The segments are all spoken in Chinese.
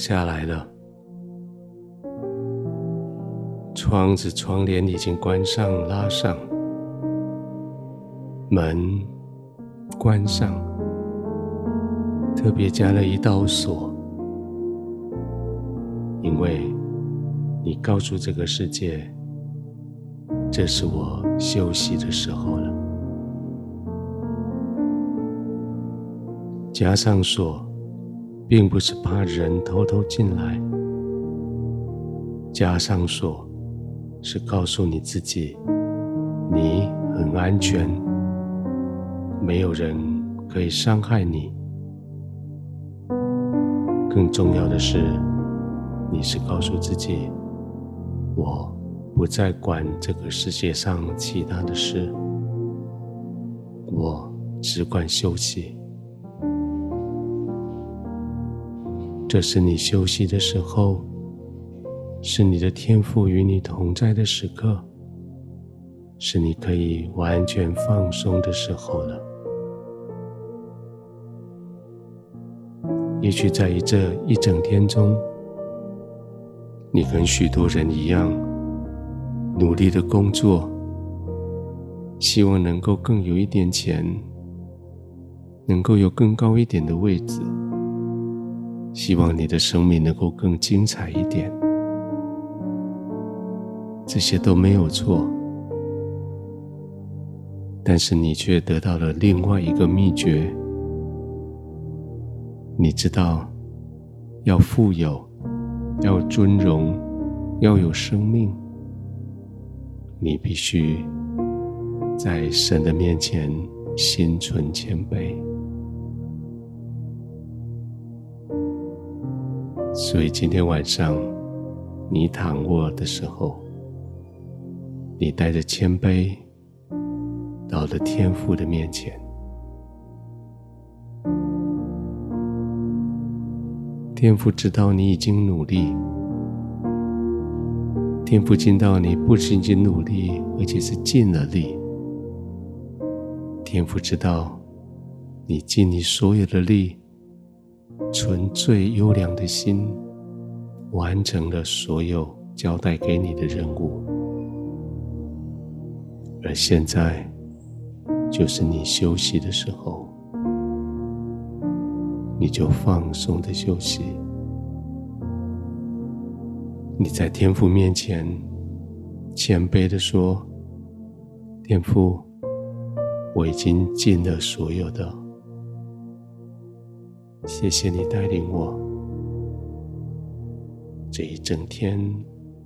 下来了。窗子、窗帘已经关上、拉上，门关上，特别加了一道锁，因为你告诉这个世界，这是我休息的时候了。加上锁，并不是怕人偷偷进来，加上锁。是告诉你自己，你很安全，没有人可以伤害你。更重要的是，你是告诉自己，我不再管这个世界上其他的事，我只管休息。这是你休息的时候。是你的天赋与你同在的时刻，是你可以完全放松的时候了。也许在这一整天中，你跟许多人一样，努力的工作，希望能够更有一点钱，能够有更高一点的位置，希望你的生命能够更精彩一点。这些都没有错，但是你却得到了另外一个秘诀。你知道，要富有，要尊荣，要有生命，你必须在神的面前心存谦卑。所以今天晚上你躺卧的时候，你带着谦卑到了天父的面前，天父知道你已经努力，天父知道你不仅仅努力，而且是尽了力。天父知道你尽你所有的力，纯粹优良的心，完成了所有交代给你的任务。而现在，就是你休息的时候，你就放松的休息。你在天父面前谦卑的说：“天父，我已经尽了所有的，谢谢你带领我。这一整天，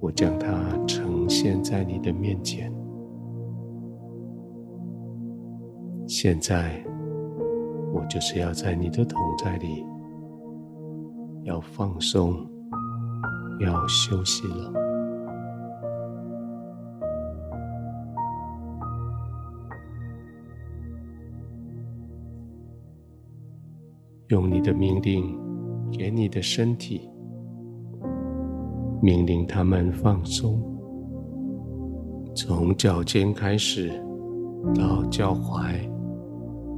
我将它呈现在你的面前。”现在，我就是要在你的同在里，要放松，要休息了。用你的命令给你的身体，命令他们放松，从脚尖开始到脚踝。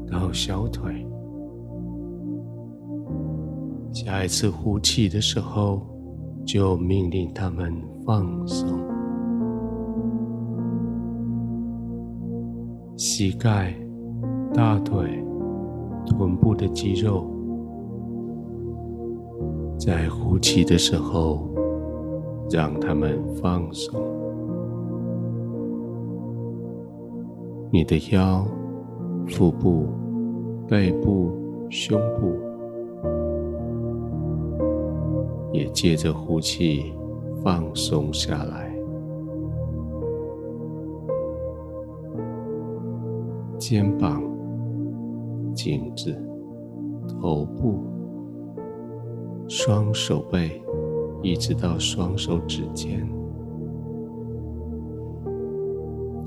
到小腿，下一次呼气的时候，就命令他们放松。膝盖、大腿、臀部的肌肉，在呼气的时候，让他们放松。你的腰。腹部、背部、胸部，也借着呼气放松下来。肩膀、颈子、头部、双手背，一直到双手指尖，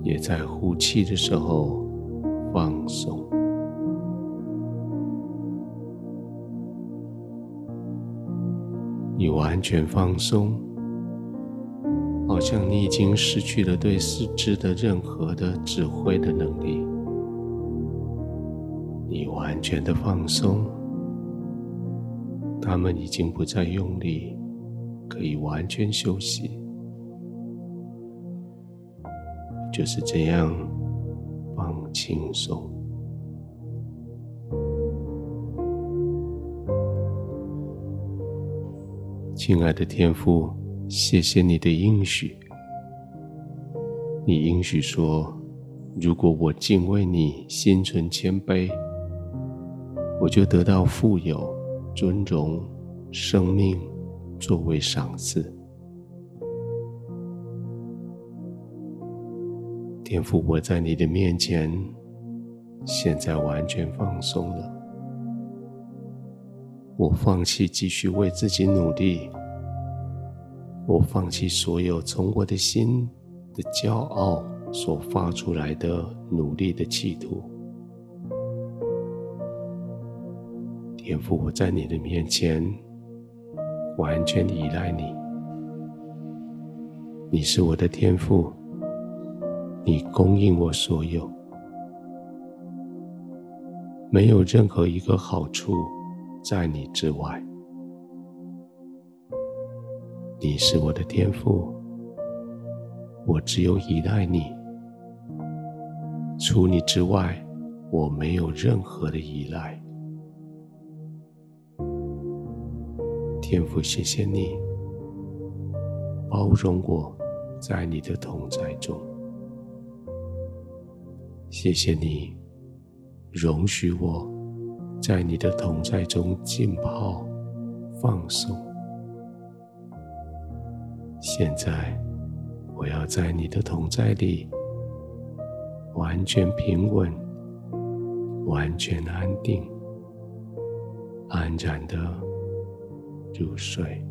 也在呼气的时候。放松，你完全放松，好像你已经失去了对四肢的任何的指挥的能力。你完全的放松，他们已经不再用力，可以完全休息。就是这样，放轻松。亲爱的天父，谢谢你的应许。你应许说，如果我敬畏你，心存谦卑，我就得到富有、尊荣、生命作为赏赐。天父，我在你的面前，现在完全放松了。我放弃继续为自己努力，我放弃所有从我的心的骄傲所发出来的努力的企图。天父，我在你的面前完全依赖你，你是我的天父。你供应我所有，没有任何一个好处在你之外。你是我的天父，我只有依赖你。除你之外，我没有任何的依赖。天父，谢谢你包容我，在你的同在中。谢谢你，容许我在你的同在中浸泡、放松。现在，我要在你的同在里完全平稳、完全安定、安然的入睡。